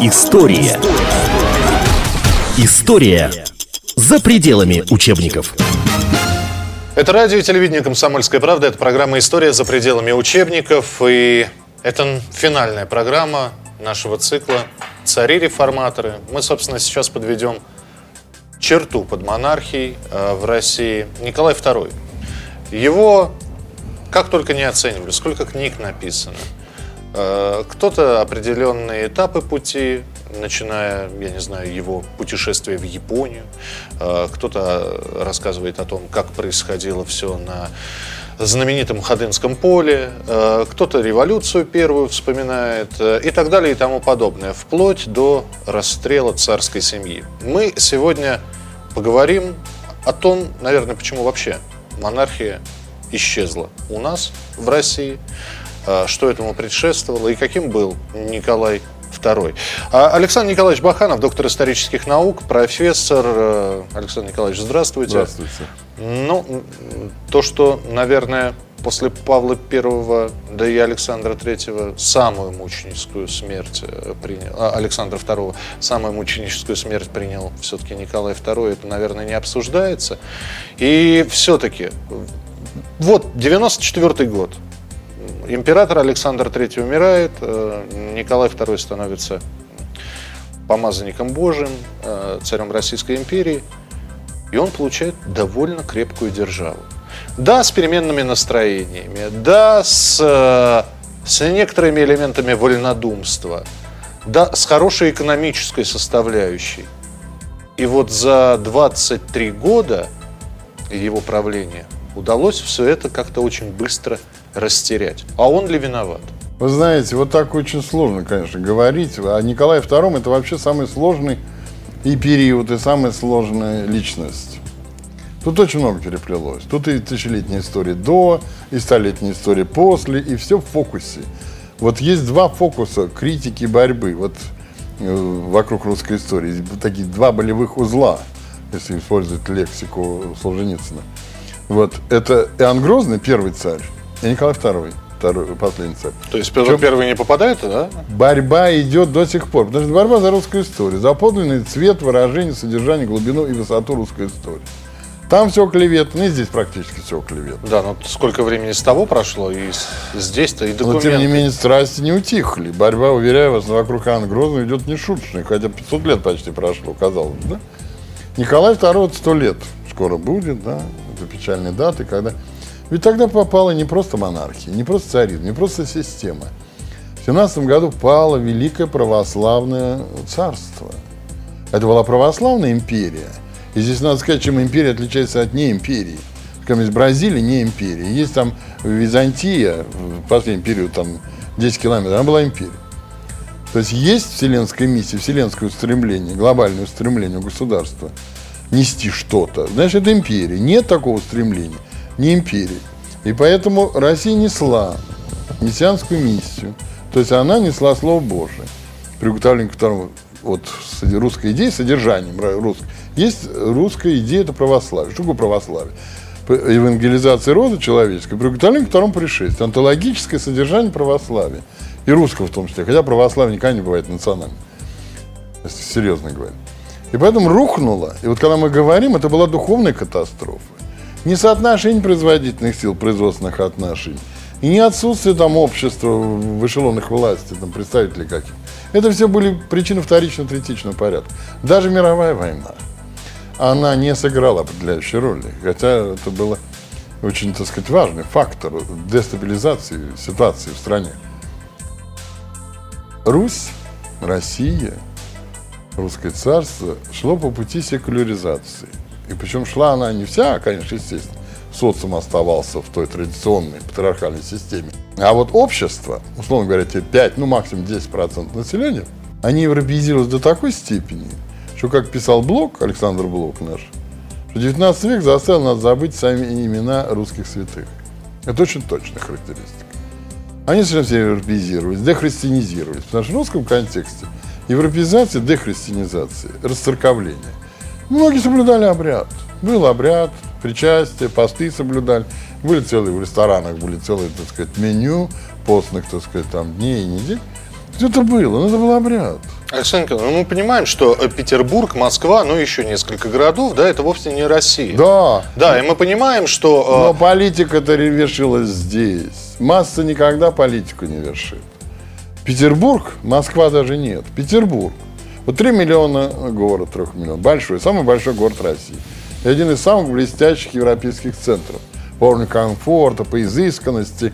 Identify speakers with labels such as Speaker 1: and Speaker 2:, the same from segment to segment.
Speaker 1: История. История за пределами учебников.
Speaker 2: Это радио и телевидение «Комсомольская правда». Это программа «История за пределами учебников». И это финальная программа нашего цикла «Цари-реформаторы». Мы, собственно, сейчас подведем черту под монархией э, в России. Николай II. Его как только не оценивали, сколько книг написано. Э, кто-то определенные этапы пути, начиная, я не знаю, его путешествие в Японию. Э, кто-то рассказывает о том, как происходило все на знаменитом Ходынском поле, э, кто-то революцию первую вспоминает и так далее и тому подобное, вплоть до расстрела царской семьи. Мы сегодня поговорим о том, наверное, почему вообще монархия исчезла у нас в России, что этому предшествовало и каким был Николай II. А, Александр Николаевич Баханов, доктор исторических наук, профессор. Э, Александр Николаевич, здравствуйте.
Speaker 3: Здравствуйте.
Speaker 2: Ну, то, что, наверное, после Павла I, да и Александра III самую мученическую смерть э, принял, а, Александра II самую мученическую смерть принял все-таки Николай II, это, наверное, не обсуждается. И все-таки вот, 94 год. Император Александр III умирает, э, Николай II становится помазанником Божьим, э, царем Российской империи, и он получает довольно крепкую державу. Да, с переменными настроениями, да, с, э, с некоторыми элементами вольнодумства, да, с хорошей экономической составляющей. И вот за 23 года его правления – удалось все это как-то очень быстро растерять. А он ли виноват?
Speaker 3: Вы знаете, вот так очень сложно, конечно, говорить. А Николай II это вообще самый сложный и период, и самая сложная личность. Тут очень много переплелось. Тут и тысячелетняя история до, и столетняя история после, и все в фокусе. Вот есть два фокуса критики борьбы вот, э, вокруг русской истории. Такие два болевых узла, если использовать лексику Солженицына. Вот. Это Иоанн Грозный, первый царь, и Николай II, второй, последний царь.
Speaker 2: То есть Петр Первый не попадает, да?
Speaker 3: Борьба идет до сих пор. Потому что борьба за русскую историю. За подлинный цвет, выражение, содержание, глубину и высоту русской истории. Там все клевет, ну и здесь практически все клевет.
Speaker 2: Да, но сколько времени с того прошло, и здесь-то, и документы.
Speaker 3: Но тем не менее страсти не утихли. Борьба, уверяю вас, вокруг Иоанна Грозного идет не шуточная, хотя 500 лет почти прошло, казалось бы, да? Николай II 100 лет скоро будет, да, это печальные даты, когда... Ведь тогда попала не просто монархия, не просто царизм, не просто система. В 17 году пало Великое Православное Царство. Это была православная империя. И здесь надо сказать, чем империя отличается от неимперии. Как есть Бразилия не империя. Есть там Византия, в последний период, там 10 километров, она была империей. То есть есть вселенская миссия, вселенское устремление, глобальное устремление государства – нести что-то. Значит, это империя. Нет такого стремления. Не империи. И поэтому Россия несла мессианскую миссию. То есть она несла Слово Божие. Приготовление к которому вот русской идеи, содержанием русской. Есть русская идея, это православие. Что такое православие? Евангелизация рода человеческого, приготовление к второму пришествию. Антологическое содержание православия. И русского в том числе. Хотя православие никогда не бывает национальным. Если серьезно говоря. И поэтому рухнуло. И вот когда мы говорим, это была духовная катастрофа. Не соотношение производительных сил, производственных отношений, и не отсутствие там общества в эшелонах власти, там представителей каких. Это все были причины вторичного, третичного порядка. Даже мировая война, она не сыграла определяющей роли. Хотя это было очень, так сказать, важный фактор дестабилизации ситуации в стране. Русь, Россия – русское царство шло по пути секуляризации. И причем шла она не вся, конечно, естественно, социум оставался в той традиционной патриархальной системе. А вот общество, условно говоря, те 5, ну максимум 10% населения, они европеизировались до такой степени, что, как писал Блок, Александр Блок наш, что 19 век заставил нас забыть сами имена русских святых. Это очень точная характеристика. Они совсем все европеизировались, дехристианизировались. Потому что в русском контексте Европеизация, дехристианизация, расцерковление. Многие соблюдали обряд. Был обряд, причастие, посты соблюдали. Были целые в ресторанах, были целые, так сказать, меню постных, так сказать, там дней и недель. Все это было, но это был обряд.
Speaker 2: Александр Николаевич, ну мы понимаем, что э, Петербург, Москва, ну еще несколько городов, да, это вовсе не Россия.
Speaker 3: Да.
Speaker 2: Да, и мы понимаем, что...
Speaker 3: Но
Speaker 2: э,
Speaker 3: политика-то вершилась здесь. Масса никогда политику не вершит. Петербург, Москва даже нет. Петербург. Вот 3 миллиона город, 3 миллионов. Большой, самый большой город России. И один из самых блестящих европейских центров. По уровню комфорта, по изысканности,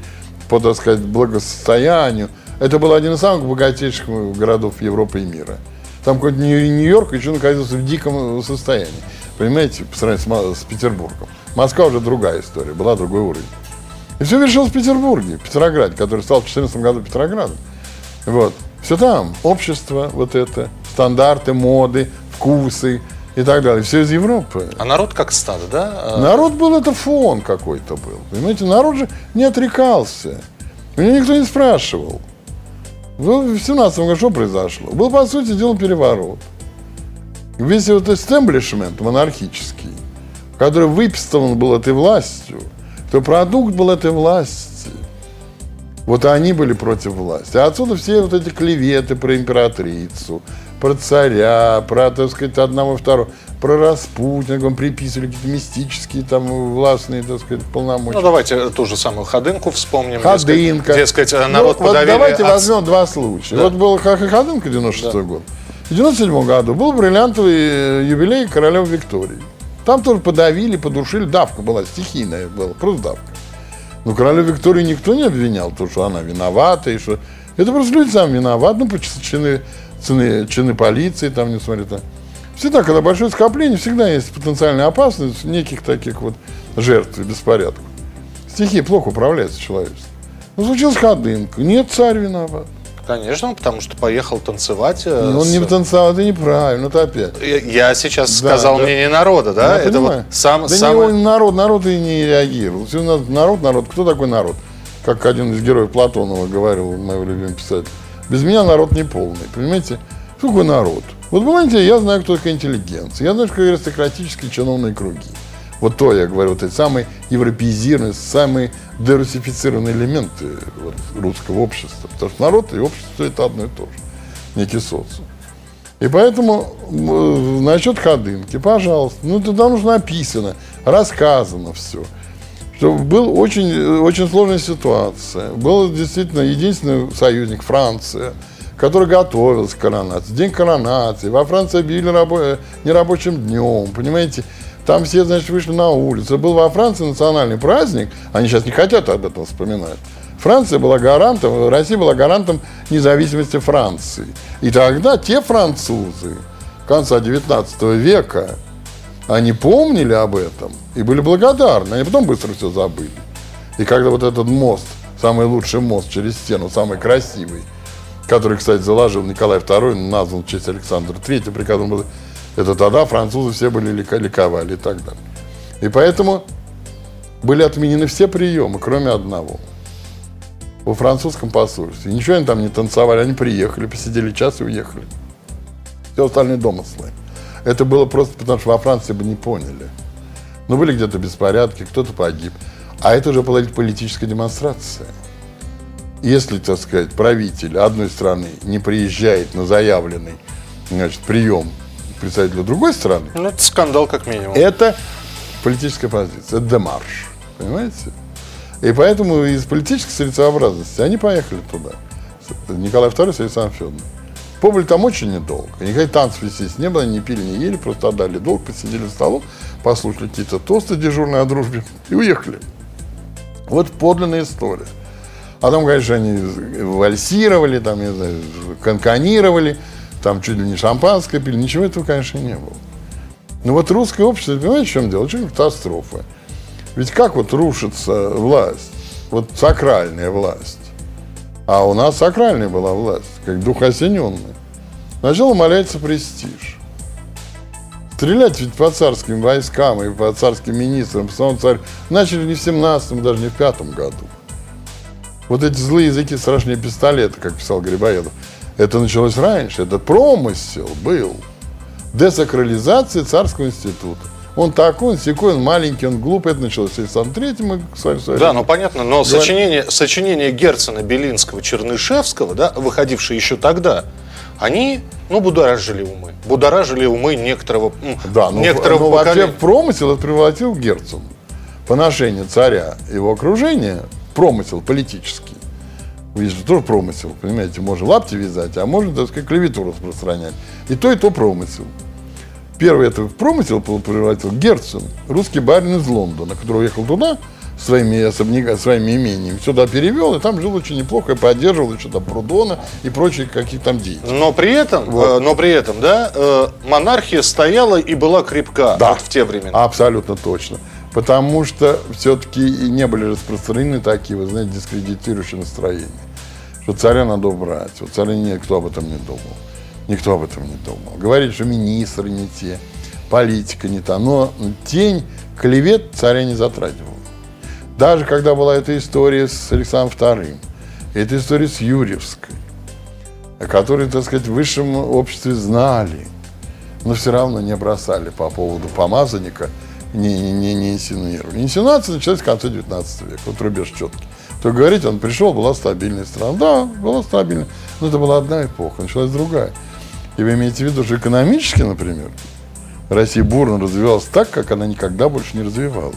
Speaker 3: по, так сказать, благосостоянию. Это был один из самых богатейших городов Европы и мира. Там какой-то Нью- Нью-Йорк еще находился в диком состоянии. Понимаете, по сравнению с Петербургом. Москва уже другая история, была другой уровень. И все вершилось в Петербурге, в Петрограде, который стал в 2014 году Петроградом. Вот. Все там. Общество вот это, стандарты, моды, вкусы и так далее. Все из Европы.
Speaker 2: А народ как стадо, да? Э,
Speaker 3: Народ был, это фон какой-то был. Понимаете, народ же не отрекался. Меня никто не спрашивал. Ну, В 17 году что произошло? Был, по сути дела, переворот. Весь вот истеблишмент монархический, который выпистован был этой властью, то продукт был этой власти. Вот они были против власти. А отсюда все вот эти клеветы про императрицу, про царя, про, так сказать, одного второго, про Распутина, вам приписывали какие-то мистические там властные, так сказать, полномочия.
Speaker 2: Ну, давайте ту же самую Ходынку вспомним.
Speaker 3: Ходынка.
Speaker 2: Дескать, дескать, э,
Speaker 3: Ну,
Speaker 2: народ
Speaker 3: вот
Speaker 2: подавили...
Speaker 3: давайте
Speaker 2: от-
Speaker 3: возьмем два случая.
Speaker 2: Да.
Speaker 3: Вот был Ходынка 96 год. В 97 году был бриллиантовый э, юбилей королевы Виктории. Там тоже подавили, подушили. Давка была стихийная была, просто давка. Но королеву Викторию никто не обвинял, то, что она виновата. И что... Это просто люди сами виноваты. Ну, чины, цены, чины полиции, там, несмотря на... Всегда, когда большое скопление, всегда есть потенциальная опасность неких таких вот жертв и беспорядков. Стихия плохо управляется человечеством. Ну, случилась ходынка. Нет, царь виноват.
Speaker 2: Конечно, потому что поехал танцевать. э,
Speaker 3: Ну, Он
Speaker 2: с-
Speaker 3: не танцевал, это неправильно, это опять.
Speaker 2: Я- Я сейчас
Speaker 3: Да,
Speaker 2: сказал
Speaker 3: да.
Speaker 2: мнение народа, да?
Speaker 3: Я
Speaker 2: это
Speaker 3: понимаю.
Speaker 2: вот сам,
Speaker 3: да
Speaker 2: самый-
Speaker 3: не народ, народ и не реагировал. Все у нас народ, народ. Кто такой народ? Как один из героев Платонова говорил, моего любимого писателя. Без меня народ не полный. Понимаете? Что такое народ? Вот понимаете, я знаю, кто такая интеллигенция. Я знаю, что такое аристократические чиновные круги. Вот то, я говорю, вот эти самые европеизированные, самые дерусифицированные элементы вот, русского общества. Потому что народ и общество это одно и то же. Некий социум. И поэтому м, насчет ходынки, пожалуйста, ну туда нужно написано, рассказано все. Что был очень, э, очень сложная ситуация. Был действительно единственный союзник Франция, который готовился к коронации. День коронации. Во Франции объявили рабо- нерабочим днем, понимаете? Там все, значит, вышли на улицу. Был во Франции национальный праздник. Они сейчас не хотят об этом вспоминать. Франция была гарантом, Россия была гарантом независимости Франции. И тогда те французы конца 19 века, они помнили об этом и были благодарны. Они потом быстро все забыли. И когда вот этот мост, самый лучший мост через стену, самый красивый, который, кстати, заложил Николай II, назван в честь Александра III, при котором был- это тогда французы все были лика- ликовали и так далее. И поэтому были отменены все приемы, кроме одного. Во французском посольстве. Ничего они там не танцевали, они приехали, посидели час и уехали. Все остальные домыслы. Это было просто потому, что во Франции бы не поняли. Ну, были где-то беспорядки, кто-то погиб. А это уже была политическая демонстрация. Если, так сказать, правитель одной страны не приезжает на заявленный значит, прием представителя другой страны,
Speaker 2: Ну, это скандал как минимум.
Speaker 3: это политическая позиция, это демарш. Понимаете? И поэтому из политической целесообразности они поехали туда. Николай II с Александром Федоровым. Побыли там очень недолго. Никаких танцев, естественно, не было, не пили, не ели, просто отдали долг, посидели за столом, послушали какие-то тосты дежурные о дружбе и уехали. Вот подлинная история. А там, конечно, они вальсировали, там, не знаю, канканировали, там чуть ли не шампанское пили. Ничего этого, конечно, не было. Ну вот русское общество, понимаете, в чем дело? Очень катастрофа. Ведь как вот рушится власть? Вот сакральная власть. А у нас сакральная была власть, как дух осененный. Сначала умаляется престиж. Стрелять ведь по царским войскам и по царским министрам, по самому царю, начали не в 17 даже не в пятом году. Вот эти злые языки страшнее пистолета, как писал Грибоедов. Это началось раньше, это промысел был. Десакрализация царского института. Он такой, он секой, он маленький, он глупый. Это началось с Александром Третьим.
Speaker 2: Да, ну понятно, но сочинение, сочинение Герцена, Белинского, Чернышевского, да, выходившие еще тогда, они ну, будоражили умы. Будоражили умы некоторого,
Speaker 3: Да, ну,
Speaker 2: некоторого
Speaker 3: ну, вообще
Speaker 2: поколения.
Speaker 3: в промысел это превратил Герцен. Поношение царя и его окружения, промысел политический. Видишь, же тоже промысел, понимаете, можно лапти вязать, а можно, так сказать, клевету распространять. И то, и то промысел. Первый это в промысел превратил Герцен, русский барин из Лондона, который уехал туда своими особняками, своими имениями, сюда перевел, и там жил очень неплохо, и поддерживал еще там Прудона и прочие какие там деятели.
Speaker 2: Но при этом,
Speaker 3: Вот.
Speaker 2: э, но при этом, да, э, монархия стояла и была крепка
Speaker 3: Да.
Speaker 2: вот в те времена.
Speaker 3: Абсолютно точно. Потому что все-таки и не были распространены такие, вы знаете, дискредитирующие настроения. Что царя надо убрать. Вот царя никто об этом не думал. Никто об этом не думал. Говорили, что министры не те, политика не та. Но тень клевет царя не затрагивала. Даже когда была эта история с Александром II, эта история с Юрьевской, о которой, так сказать, в высшем обществе знали, но все равно не бросали по поводу помазанника, не, не, не, не инсинуировали. Инсинуация началась в конце 19 века, вот рубеж четкий. То говорить, он пришел, была стабильная страна. Да, была стабильная, но это была одна эпоха, началась другая. И вы имеете в виду, что экономически, например, Россия бурно развивалась так, как она никогда больше не развивалась.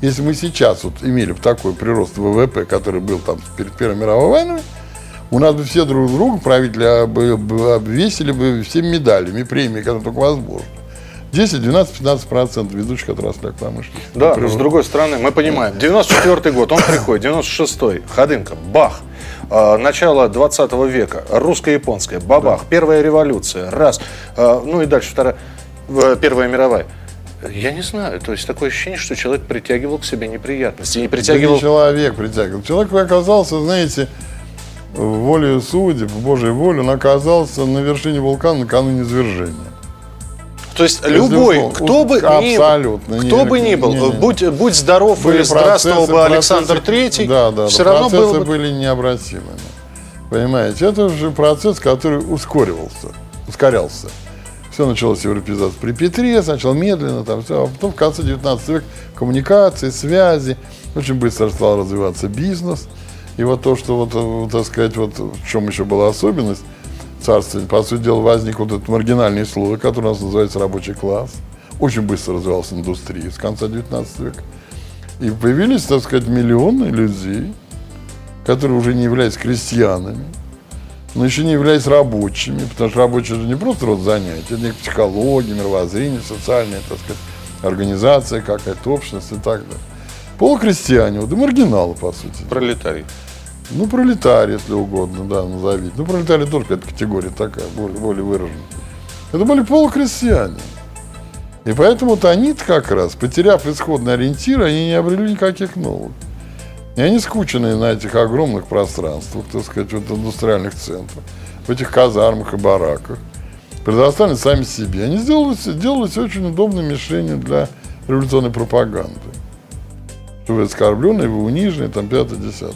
Speaker 3: Если мы сейчас вот имели бы такой прирост ВВП, который был там перед Первой мировой войной, у нас бы все друг друга правители обвесили бы всеми медалями, премиями, которые только возможно. 10, 12, 15 процентов ведущих отраслях промышленности.
Speaker 2: Да, но
Speaker 3: Прирост.
Speaker 2: с другой стороны, мы понимаем, 94 год, он приходит, 96-й, Ходынка, бах, А, начало 20 века, русско-японская, бабах, первая революция, раз, А, ну и дальше вторая, Первая мировая. Я не знаю, то есть такое ощущение, что человек притягивал к себе неприятности, не
Speaker 3: Да
Speaker 2: притягивал...
Speaker 3: не человек притягивал. Человек оказался, знаете, волею судеб, Божьей волей, он оказался на вершине вулкана накануне извержения.
Speaker 2: То есть любой,
Speaker 3: Безусловно.
Speaker 2: кто бы ни был, кто бы ни был,
Speaker 3: не- не-
Speaker 2: будь, будь здоров
Speaker 3: Были
Speaker 2: или здравствовал бы Александр Третий,
Speaker 3: да, да,
Speaker 2: все равно было бы...
Speaker 3: были необратимыми. Понимаете, это же процесс, который ускоривался, ускорялся. Все началось с европеизации при Петре, сначала медленно, там все, а потом в конце 19 века коммуникации, связи, очень быстро стал развиваться бизнес. И вот то, что вот, э, так сказать, вот в чем еще была особенность царствования, по сути дела, возник вот этот маргинальный слой, который у нас называется рабочий класс. Очень быстро развивалась индустрия с конца 19 века. И появились, так сказать, миллионы людей, которые уже не являются крестьянами, но еще не являясь рабочими, потому что рабочие же не просто род занятий, это не психология, мировоззрение, социальная, так сказать, организация, какая-то общность и так далее. Полукрестьяне, вот и маргиналы, по сути.
Speaker 2: Пролетарий.
Speaker 3: Ну, пролетарий, если угодно, да, назовите. Ну, пролетарий тоже какая-то категория такая, более, более выраженная. Это были полукрестьяне. И поэтому-то они как раз, потеряв исходный ориентир, они не обрели никаких новых. И они скученные на этих огромных пространствах, так сказать, вот индустриальных центрах, в этих казармах и бараках, предоставлены сами себе. Они сделали, сделались очень удобной мишенью для революционной пропаганды. Что вы оскорбленные, вы униженные, там, пятое, десятое.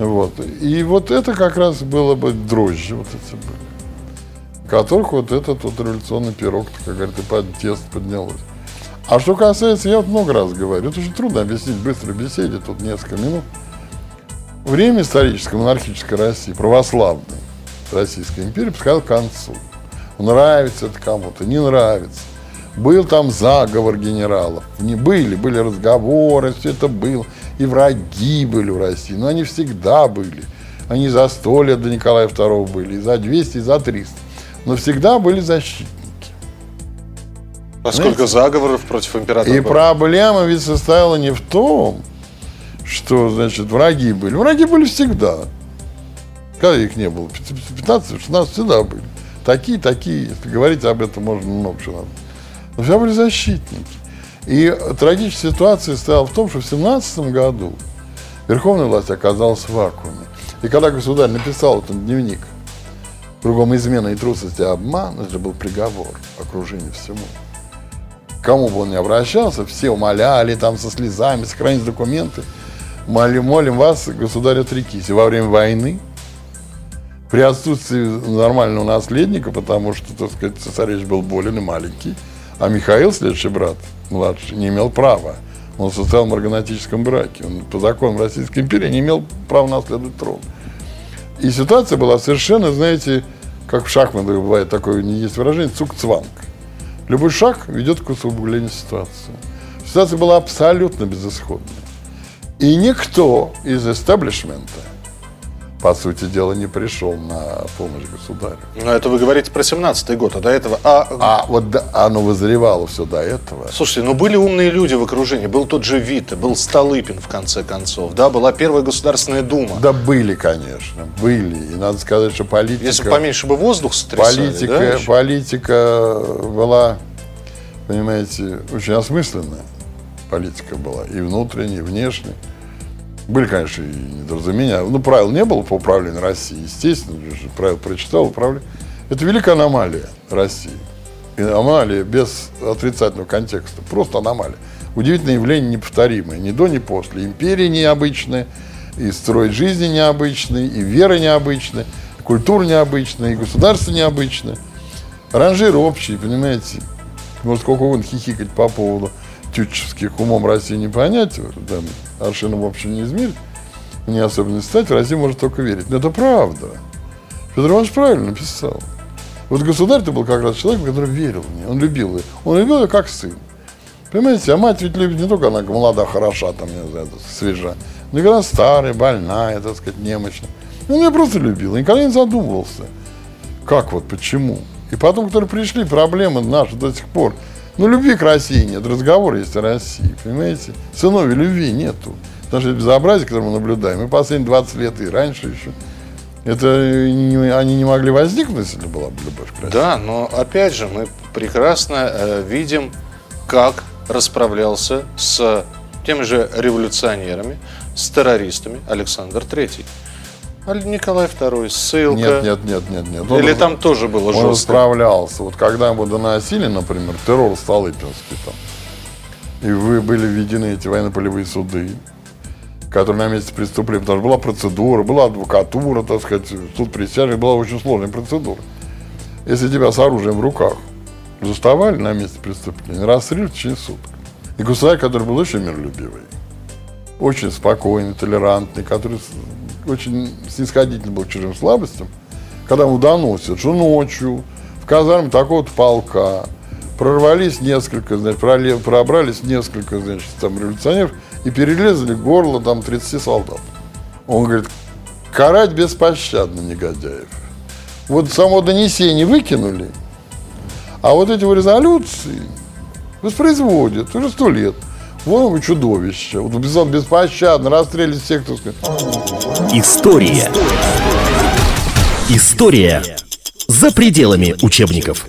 Speaker 3: Вот. И вот это как раз было бы дрожжи вот эти были. Которых вот этот вот революционный пирог, как говорят, и под тест поднялось. А что касается, я вот много раз говорю, это очень трудно объяснить в быстрой беседе, тут несколько минут. Время исторической монархической России, православной Российской империи, подходило к концу. Нравится это кому-то, не нравится. Был там заговор генералов. Не были, были разговоры, все это было. И враги были в России. Но они всегда были. Они за сто лет до Николая II были, и за 200, и за 300. Но всегда были защитники.
Speaker 2: А сколько заговоров против императора
Speaker 3: И
Speaker 2: было?
Speaker 3: проблема ведь состояла не в том, что, значит, враги были. Враги были всегда. Когда их не было? 15-16 всегда были. Такие, такие. Если говорить об этом, можно много чего. Но всегда были защитники. И трагическая ситуация стояла в том, что в 17 году верховная власть оказалась в вакууме. И когда государь написал этот дневник, кругом измена и трусость и обман, это был приговор окружению всему кому бы он ни обращался, все умоляли там со слезами, сохранить документы. Молим, молим вас, государь, отрекись. И во время войны, при отсутствии нормального наследника, потому что, так сказать, цесаревич был болен и маленький, а Михаил, следующий брат, младший, не имел права. Он состоял в марганатическом браке. Он по законам Российской империи не имел права наследовать трон. И ситуация была совершенно, знаете, как в шахматах бывает такое, не есть выражение, цук-цванг. Любой шаг ведет к усугублению ситуации. Ситуация была абсолютно безысходной. И никто из эстаблишмента по сути дела, не пришел на помощь государю.
Speaker 2: Но это вы говорите про 17-й год, а до этого... А,
Speaker 3: а вот до, оно вызревало все до этого.
Speaker 2: Слушайте, ну были умные люди в окружении. Был тот же Вита, был Столыпин, в конце концов. Да, была Первая Государственная Дума.
Speaker 3: Да были, конечно, были. И надо сказать, что политика...
Speaker 2: Если поменьше бы воздух сотрясали,
Speaker 3: политика,
Speaker 2: да?
Speaker 3: политика была, понимаете, очень осмысленная. Политика была и внутренняя, и внешняя. Были, конечно, и недоразумения. Ну, правил не было по управлению Россией. Естественно, правил прочитал, управление. Это великая аномалия России. И аномалия без отрицательного контекста. Просто аномалия. Удивительное явление неповторимое. Ни до, ни после. Империя необычная, и строй жизни необычный, и вера необычная, и культура необычная, и государство необычное. Ранжиры общие, понимаете. Может, сколько угодно хихикать по поводу тютчевских умом России не понять, там, аршином в общем не измерить, не особенно не стать, Россия может только верить. Но это правда. Федор Иванович правильно написал. Вот государь ты был как раз человек, который верил в нее, он любил ее. Он любил ее как сын. Понимаете, а мать ведь любит не только она молода, хороша, там, не знаю, свежа, но и старая, больная, так сказать, немощная. Он ее просто любил, никогда не задумывался. Как вот, почему? И потом, которые пришли, проблемы наши до сих пор – ну, любви к России нет, разговор есть о России, понимаете? Сыновей любви нету. Потому что это безобразие, которое мы наблюдаем, и последние 20 лет, и раньше еще, это не, они не могли возникнуть, если была бы любовь к России.
Speaker 2: Да, но опять же, мы прекрасно э, видим, как расправлялся с теми же революционерами, с террористами Александр Третий. Николай II, ссылка.
Speaker 3: Нет, нет, нет, нет, нет.
Speaker 2: Или он, там тоже было
Speaker 3: он
Speaker 2: жестко?
Speaker 3: Он справлялся. Вот когда ему доносили, например, террор Столыпинский там, и вы были введены эти военно-полевые суды, которые на месте преступления, потому что была процедура, была адвокатура, так сказать, суд присяжных, была очень сложная процедура. Если тебя с оружием в руках заставали на месте преступления, расстрелили в течение суток. И государь, который был очень миролюбивый, очень спокойный, толерантный, который очень снисходительный был к чужим слабостям, когда ему доносят, что ночью в казарме такого-то полка прорвались несколько, значит, пробрались несколько, значит, там революционеров и перерезали горло там 30 солдат. Он говорит, карать беспощадно негодяев. Вот само донесение выкинули, а вот эти резолюции воспроизводят уже сто лет. Вон вы чудовище. Вот беспощадно расстрелили всех, кто.
Speaker 1: История. История за пределами учебников.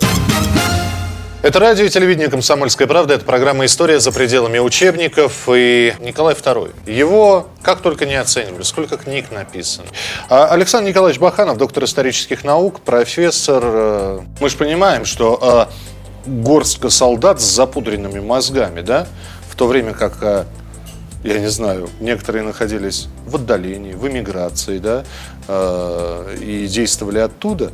Speaker 2: Это радио и телевидение «Комсомольская правда». Это программа «История за пределами учебников». И Николай II. Его как только не оценивали, сколько книг написано. А Александр Николаевич Баханов, доктор исторических наук, профессор. Э, мы же понимаем, что э, горстка солдат с запудренными мозгами, да, то время как, э, я не знаю, некоторые находились в отдалении, в эмиграции, да, э, и действовали оттуда.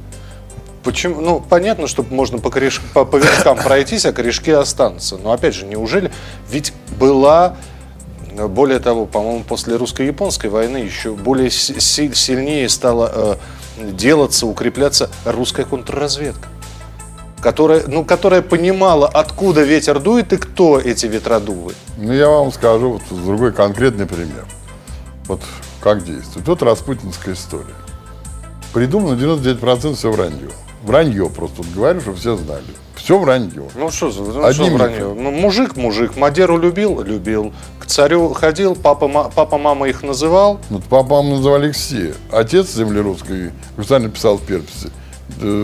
Speaker 2: Почему? Ну, понятно, что можно по, кореш... по, по верхам пройтись, а корешки останутся. Но опять же, неужели? Ведь была более того, по-моему, после русско-японской войны еще более си- сильнее стала э, делаться, укрепляться русская контрразведка которая, ну, которая понимала, откуда ветер дует и кто эти ветродувы?
Speaker 3: Ну, я вам скажу вот другой конкретный пример. Вот как действует. Вот распутинская история. Придумано 99% все вранье. Вранье просто. Вот говорю, чтобы все знали. Все вранье.
Speaker 2: Ну что, ну, Одним что вранье? Ну, мужик, мужик. Мадеру любил? Любил. К царю ходил, папа, папа мама их называл?
Speaker 3: Ну, папа, мама называли их все. Отец земли русской, писал в переписи,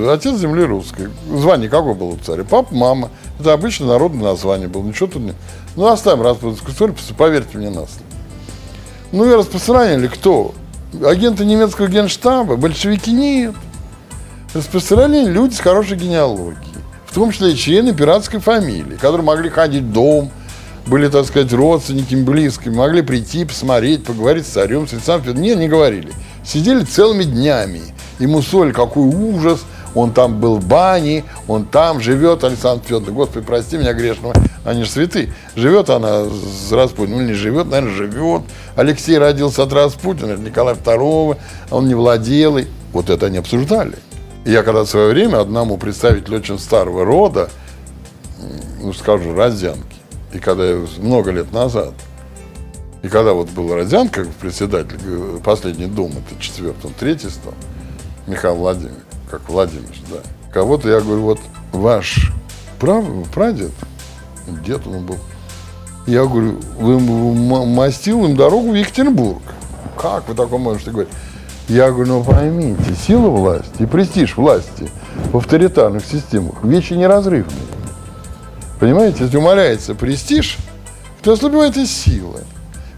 Speaker 3: Отец земли русской. Звание какое было у царя? Папа, мама. Это обычно народное название было. Ничего тут нет. Ну, оставим распутинскую историю, поверьте мне на слово. Ну и распространяли кто? Агенты немецкого генштаба? Большевики нет. Распространяли люди с хорошей генеалогией. В том числе и члены пиратской фамилии, которые могли ходить в дом, были, так сказать, родственниками близкими, могли прийти, посмотреть, поговорить с царем, с Александром Нет, не говорили. Сидели целыми днями Ему соль, какой ужас, он там был в бане, он там живет, Александр Федорович, Господи, прости меня грешного, они же святы. Живет она с Распутиным, ну не живет, наверное, живет. Алексей родился от Распутина, Николай II, он не владел. И вот это они обсуждали. И я когда в свое время одному представителю очень старого рода, ну скажу, Родзянки, и когда я много лет назад, и когда вот был Родзянко, председатель э, последней думы, это четвертый, он третий стал, Михаил Владимирович, как Владимирович, да. Кого-то я говорю, вот ваш прав, прадед, дед он был, я говорю, вы мастил им дорогу в Екатеринбург. Как вы такое можете говорить? Я говорю, ну поймите, сила власти и престиж власти в авторитарных системах вещи неразрывные. Понимаете, если умаляется престиж, то ослабевает сила.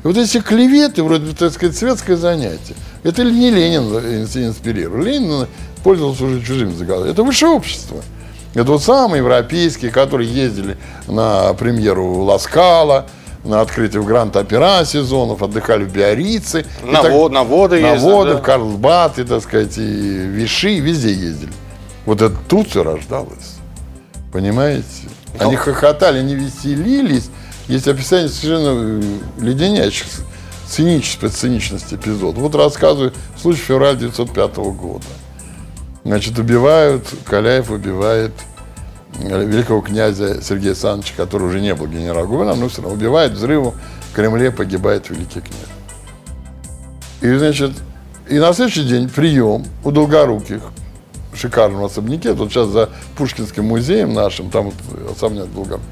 Speaker 3: Вот эти клеветы, вроде, так сказать, светское занятие, это не Ленин инспирировал. Ленин пользовался уже чужими заголовками. Это высшее общество. Это вот самые европейские, которые ездили на премьеру Ласкала, на открытие в Гранд-Опера сезонов, отдыхали в Биорице.
Speaker 2: На,
Speaker 3: так-
Speaker 2: во- на воды
Speaker 3: на воды,
Speaker 2: да.
Speaker 3: в Карлсбад, и, так сказать, и Виши, везде ездили. Вот это тут все рождалось. Понимаете?
Speaker 2: Ну.
Speaker 3: Они хохотали, они веселились. Есть описание совершенно э, леденящих циничества, циничности эпизодов. Вот рассказываю случай февраля 1905 года. Значит, убивают, Каляев убивает э, великого князя Сергея Александровича, который уже не был генерал-губернатором, но все равно убивает взрыву, в Кремле погибает великий князь. И, значит, и на следующий день прием у Долгоруких, в шикарном особняке, тут сейчас за Пушкинским музеем нашим, там вот особняк Долгоруких,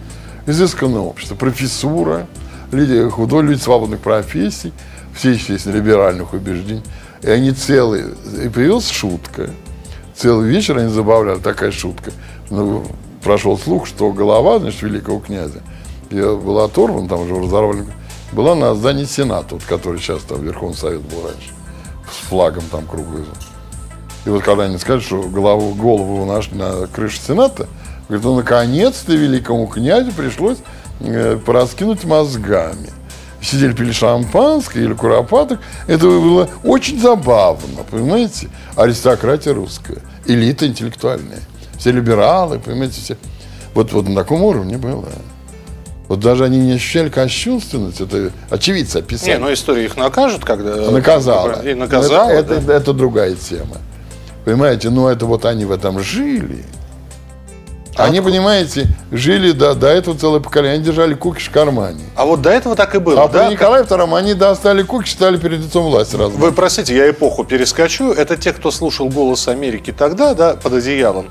Speaker 3: изысканное общество, профессура, люди худой, люди свободных профессий, все, естественно, либеральных убеждений. И они целые, и появилась шутка. Целый вечер они забавляли, такая шутка. Ну, прошел слух, что голова, значит, великого князя, я была оторвана, там уже разорвали, была на здании Сената, вот, который сейчас там Верховный Совет был раньше, с флагом там круглый. И вот когда они скажут, что голову, голову нашли на крыше Сената, говорит, ну наконец-то великому князю пришлось э, пораскинуть мозгами. Сидели, пили шампанское или куропаток. Это было очень забавно, понимаете? Аристократия русская, элита интеллектуальная. Все либералы, понимаете, все. Вот, вот на таком уровне было. Вот даже они не ощущали кощунственность, это очевидцы описали.
Speaker 2: Не, ну история их накажет, когда...
Speaker 3: Наказала.
Speaker 2: И наказала,
Speaker 3: Ну, это,
Speaker 2: да.
Speaker 3: это, это другая тема. Понимаете, но это вот они в этом жили.
Speaker 2: А
Speaker 3: Они, понимаете, жили до, до этого целое поколение. Они держали кукиш в кармане.
Speaker 2: А вот до этого так и было,
Speaker 3: А
Speaker 2: да?
Speaker 3: при Николае II они достали кукиш, стали перед лицом власти разные.
Speaker 2: Вы простите, я эпоху перескочу. Это те, кто слушал «Голос Америки» тогда, да, под одеялом,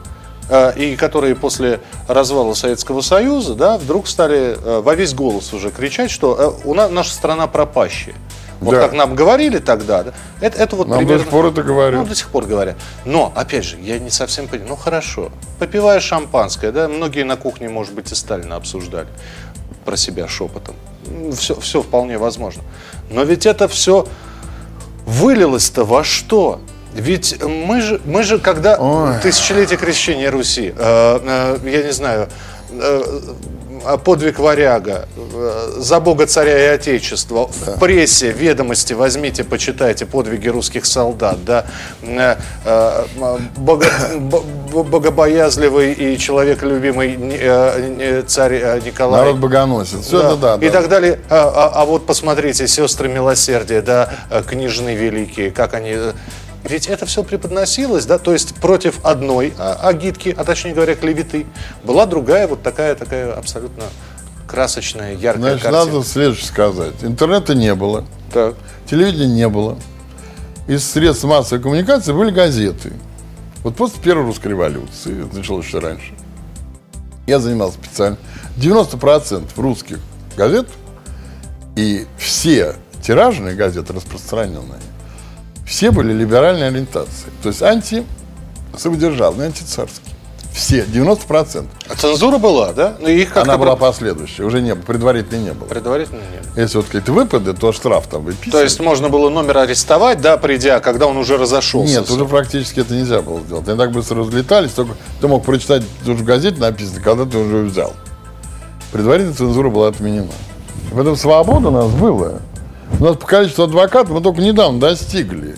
Speaker 2: э, и которые после развала Советского Союза, да, вдруг стали э, во весь голос уже кричать, что э, у нас наша страна пропащая. Вот
Speaker 3: Да.
Speaker 2: как нам говорили тогда, да, это, это вот
Speaker 3: Нам до
Speaker 2: примерно...
Speaker 3: сих пор это говорят.
Speaker 2: Ну, до сих пор говорят. Но, опять же, я не совсем понимаю. Ну, хорошо. Попивая шампанское, да, многие на кухне, может быть, и Сталина обсуждали про себя шепотом. Все, все вполне возможно. Но ведь это все вылилось-то во что? Ведь мы же, мы же когда
Speaker 3: Ой.
Speaker 2: тысячелетие крещения Руси, э, э, я не знаю, э, подвиг варяга, э, за Бога царя и Отечества, в прессе, ведомости возьмите, почитайте подвиги русских солдат, да, э, э, бого- бо- богобоязливый и человеколюбимый э, э, царь э, Николай.
Speaker 3: Народ богоносит. Все это да.
Speaker 2: И
Speaker 3: да.
Speaker 2: так далее. А, а- а вот посмотрите, сестры милосердия, да, э, княжны великие, как они. Ведь это все преподносилось, да, то есть против одной а, агитки, а точнее говоря, клеветы, была другая вот такая, такая абсолютно красочная, яркая
Speaker 3: Значит,
Speaker 2: картина.
Speaker 3: надо следующее сказать. Интернета не было,
Speaker 2: Так.
Speaker 3: телевидения не было. Из средств массовой коммуникации были газеты. Вот после Первой русской революции, началось еще раньше, я занимался специально. 90% русских газет и все тиражные газеты распространенные, все были либеральной ориентации. То есть анти-самодержавные, антицарские. Все, 90%.
Speaker 2: А цензура была, да? Ну, их
Speaker 3: Она была последующая, уже не было, предварительной не было.
Speaker 2: предварительно нет.
Speaker 3: Если вот какие-то выпады, то штраф там выписывали.
Speaker 2: То есть можно было номер арестовать, да, придя, когда он уже разошелся.
Speaker 3: Нет, уже практически это нельзя было сделать. Они так быстро разлетались, только ты мог прочитать, тут же в газете написано, когда ты уже взял. Предварительная цензура была отменена. В этом свобода у нас была. У нас по количеству адвокатов мы только недавно достигли.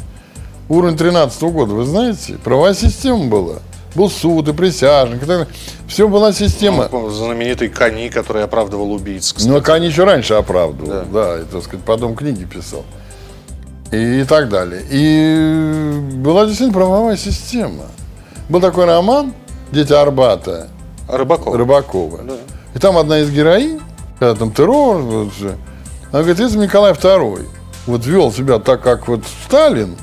Speaker 3: Уровень 13 года, вы знаете, правовая система была. Был суд и присяжных. И так далее. Все была система.
Speaker 2: Ну, знаменитый Кони, который оправдывал убийц, кстати.
Speaker 3: Ну, Кани еще раньше оправдывал, да, и, так сказать, потом книги писал. И, и так далее. И была действительно правовая система. Был такой роман «Дети Арбата»
Speaker 2: Рыбаков.
Speaker 3: Рыбакова. И там одна из героинь, когда там террор, вот, же, она говорит, это Николай II. Вот вел себя так, как вот Сталин,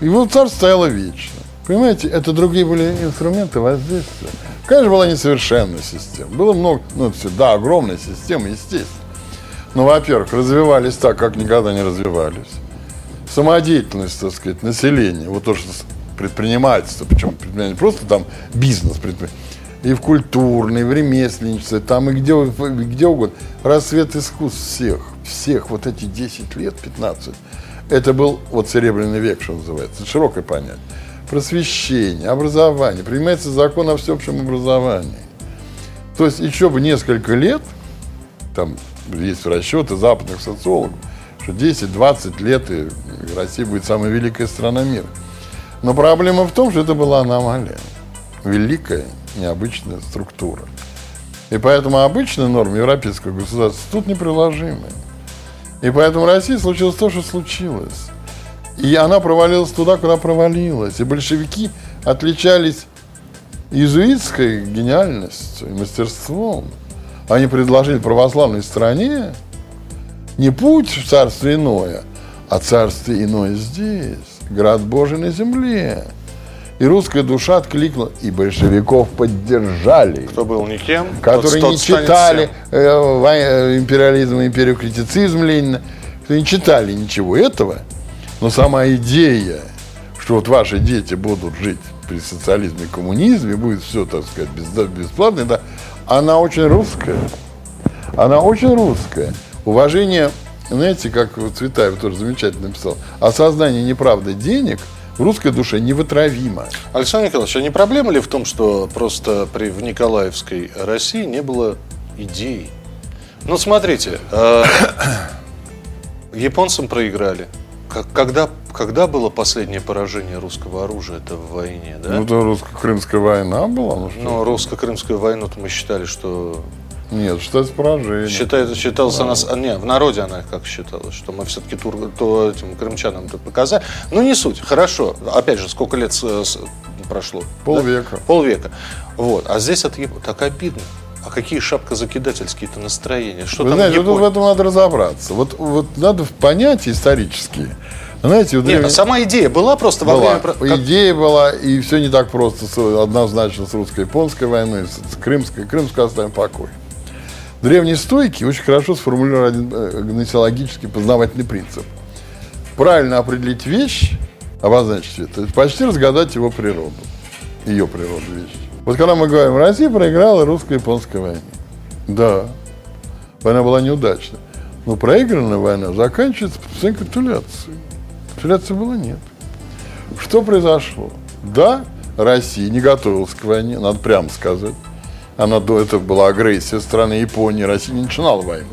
Speaker 3: вот царь стояло вечно. Понимаете, это другие были инструменты воздействия. Конечно, была несовершенная система. Было много, ну, это всегда огромная система, естественно. Но, во-первых, развивались так, как никогда не развивались. Самодеятельность, так сказать, населения, вот то, что предпринимательство, причем не просто там бизнес предпринимательство, и в культурной, и в ремесленничестве, там и где, где угодно. Расцвет искусств всех, всех вот эти 10 лет, 15, это был вот серебряный век, что называется, широкое понятие. Просвещение, образование, принимается закон о всеобщем образовании. То есть еще бы несколько лет, там есть расчеты западных социологов, что 10-20 лет и Россия будет самая великая страна мира. Но проблема в том, что это была аномалия. Великая, необычная структура. И поэтому обычная норма европейского государства тут неприложимы. И поэтому в России случилось то, что случилось. И она провалилась туда, куда провалилась. И большевики отличались иезуитской гениальностью и мастерством. Они предложили православной стране не путь в царство иное, а царство иное здесь, град Божий на земле. И русская душа откликнула, и большевиков поддержали
Speaker 2: Кто был никем,
Speaker 3: которые
Speaker 2: тот-
Speaker 3: не читали э, э, империализм и империокритицизм Ленина, кто не читали ничего этого, но сама идея, что вот ваши дети будут жить при социализме и коммунизме, будет все, так сказать, бесплатно, да, она очень русская. Она очень русская. Уважение, знаете, как Цветаев тоже замечательно написал, осознание неправды денег в русской душе невытравимо.
Speaker 2: Александр Николаевич, а не проблема ли в том, что просто при, в Николаевской России не было идей? Ну, смотрите, э, японцам проиграли. Как- Когда, когда было последнее поражение русского оружия это в войне, да?
Speaker 3: Ну, то русско-крымская война была, ну?
Speaker 2: Но русско-крымскую войну-то мы считали, что
Speaker 3: Нет, считается поражение.
Speaker 2: считает, считалось она, с- а, не, в народе она как считалась, что мы все-таки тур, то этим крымчанам это показали. Ну не суть, хорошо. Опять же, сколько лет с- с- прошло?
Speaker 3: Полвека.
Speaker 2: Да? Полвека. Вот. А здесь от Яп- так обидно. А какие шапкозакидательские-то настроения? Что
Speaker 3: Вы
Speaker 2: там
Speaker 3: знаете, вот в этом надо разобраться. Вот, вот надо в понятия исторические. Знаете, у
Speaker 2: Нет, а
Speaker 3: древних-
Speaker 2: сама идея была просто во
Speaker 3: была.
Speaker 2: время... как-
Speaker 3: Идея была, и все не так просто однозначно с русско-японской войной, с, крымской. Крымскую оставим в покое. Древние стойки очень хорошо сформулировали один э, гносеологический познавательный принцип. Правильно определить вещь, обозначить это, это почти разгадать его природу. Ее природу вещи. Вот когда мы говорим, Россия проиграла русско-японской войне. Да, война была неудачна. Но проигранная война заканчивается подписанием капитуляции. Капитуляции было нет. Что произошло? Да, Россия не готовилась к войне, надо прямо сказать. Она до этого была агрессия страны Японии, Россия не начинала войну.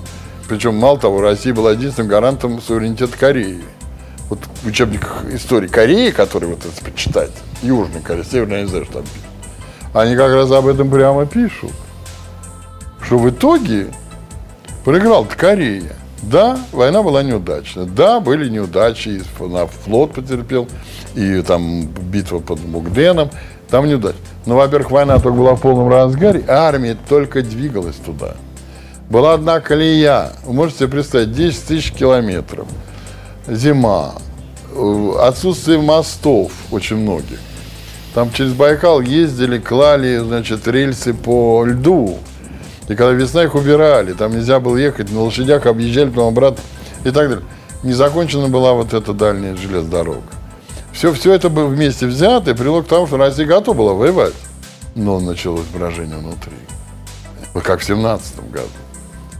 Speaker 3: Причем, мало того, Россия была единственным гарантом суверенитета Кореи. Вот в учебниках истории Кореи, которые вот это почитать, Южная Корея, Северная, не знаю, что там пишут, они как раз об этом прямо пишут. Что в итоге проиграл Корея. Да, война была неудачна. Да, были неудачи, и флот потерпел, и там битва под Мугденом, там неудача. Но, во-первых, война только была в полном разгаре, а армия только двигалась туда. Была одна колея, вы можете представить, 10 тысяч километров, зима, отсутствие мостов очень многих. Там через Байкал ездили, клали, значит, рельсы по льду. И когда весна их убирали, там нельзя было ехать, на лошадях объезжали потом обратно и так далее. Не закончена была вот эта дальняя железная дорога. Все, все это было вместе взято и привело к тому, что Россия готова была воевать. Но началось брожение внутри. Вот как в 17 году.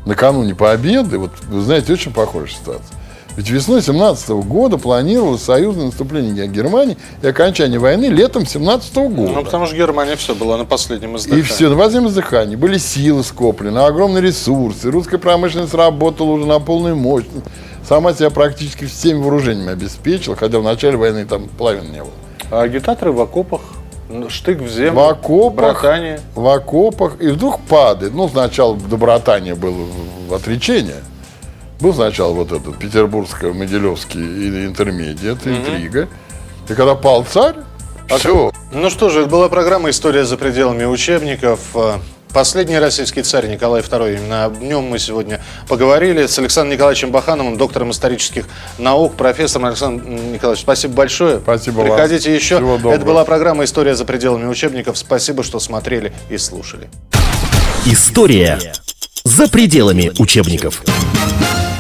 Speaker 3: Накануне победы, вот вы знаете, очень похожая ситуация. Ведь весной 17 года планировалось союзное наступление Германии и окончание войны летом 17 года.
Speaker 2: Ну, потому что Германия все была на последнем
Speaker 3: И
Speaker 2: издыхании.
Speaker 3: все, на воздействие издыхания. Были силы скоплены, огромные ресурсы. Русская промышленность работала уже на полную мощность. Сама себя практически всеми вооружениями обеспечила, хотя в начале войны там половины не было.
Speaker 2: А агитаторы в окопах, ну, штык в землю,
Speaker 3: В окопах,
Speaker 2: братание.
Speaker 3: в окопах, и вдруг падает. Ну, сначала до братания было в- отречение. Был сначала вот этот петербургско-могилевский интермедиат, интрига. И когда пал царь, Все.
Speaker 2: Ну что же, это была программа «История за пределами учебников». Последний российский царь Николай II. Именно об нем мы сегодня поговорили с Александром Николаевичем Бахановым, доктором исторических наук, профессором. Александр Николаевич, спасибо большое.
Speaker 3: Спасибо вам.
Speaker 2: Приходите еще.
Speaker 3: Всего доброго.
Speaker 2: Это была программа «История за пределами учебников». Спасибо, что смотрели и слушали.
Speaker 1: История за пределами учебников.